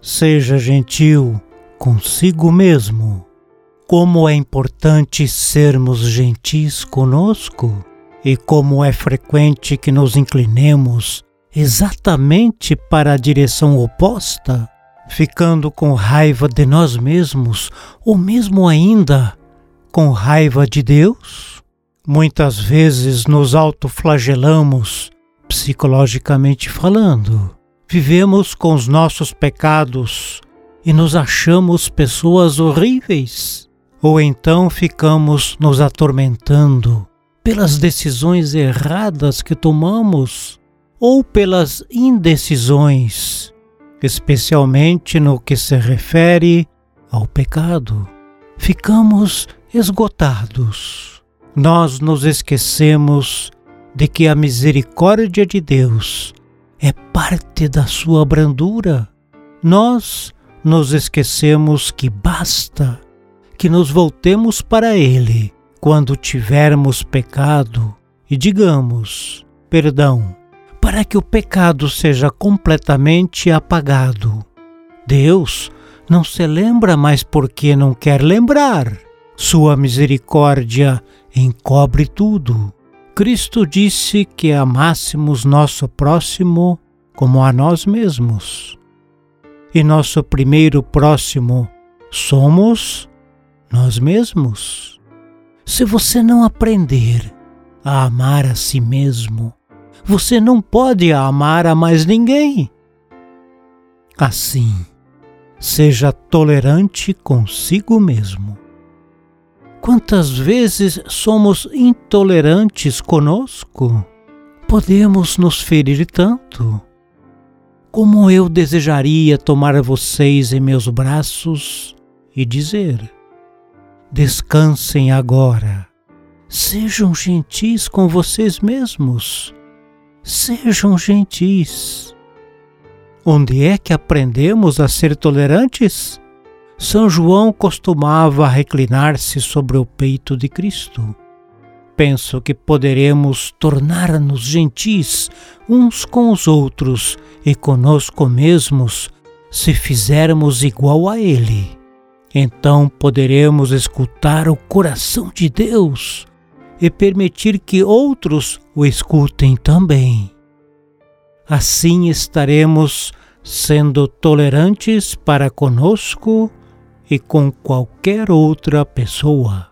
seja gentil consigo mesmo. Como é importante sermos gentis conosco e como é frequente que nos inclinemos exatamente para a direção oposta, ficando com raiva de nós mesmos ou mesmo ainda com raiva de Deus? Muitas vezes nos autoflagelamos, psicologicamente falando. Vivemos com os nossos pecados e nos achamos pessoas horríveis. Ou então ficamos nos atormentando pelas decisões erradas que tomamos ou pelas indecisões, especialmente no que se refere ao pecado. Ficamos esgotados. Nós nos esquecemos de que a misericórdia de Deus é parte da sua brandura. Nós nos esquecemos que basta que nos voltemos para Ele quando tivermos pecado e digamos perdão, para que o pecado seja completamente apagado. Deus não se lembra mais porque não quer lembrar. Sua misericórdia encobre tudo. Cristo disse que amássemos nosso próximo como a nós mesmos. E nosso primeiro próximo somos nós mesmos. Se você não aprender a amar a si mesmo, você não pode amar a mais ninguém. Assim, seja tolerante consigo mesmo. Quantas vezes somos intolerantes conosco? Podemos nos ferir tanto. Como eu desejaria tomar vocês em meus braços e dizer: Descansem agora. Sejam gentis com vocês mesmos. Sejam gentis. Onde é que aprendemos a ser tolerantes? São João costumava reclinar-se sobre o peito de Cristo. Penso que poderemos tornar-nos gentis uns com os outros e conosco mesmos se fizermos igual a Ele. Então poderemos escutar o coração de Deus e permitir que outros o escutem também. Assim estaremos sendo tolerantes para conosco e com qualquer outra pessoa.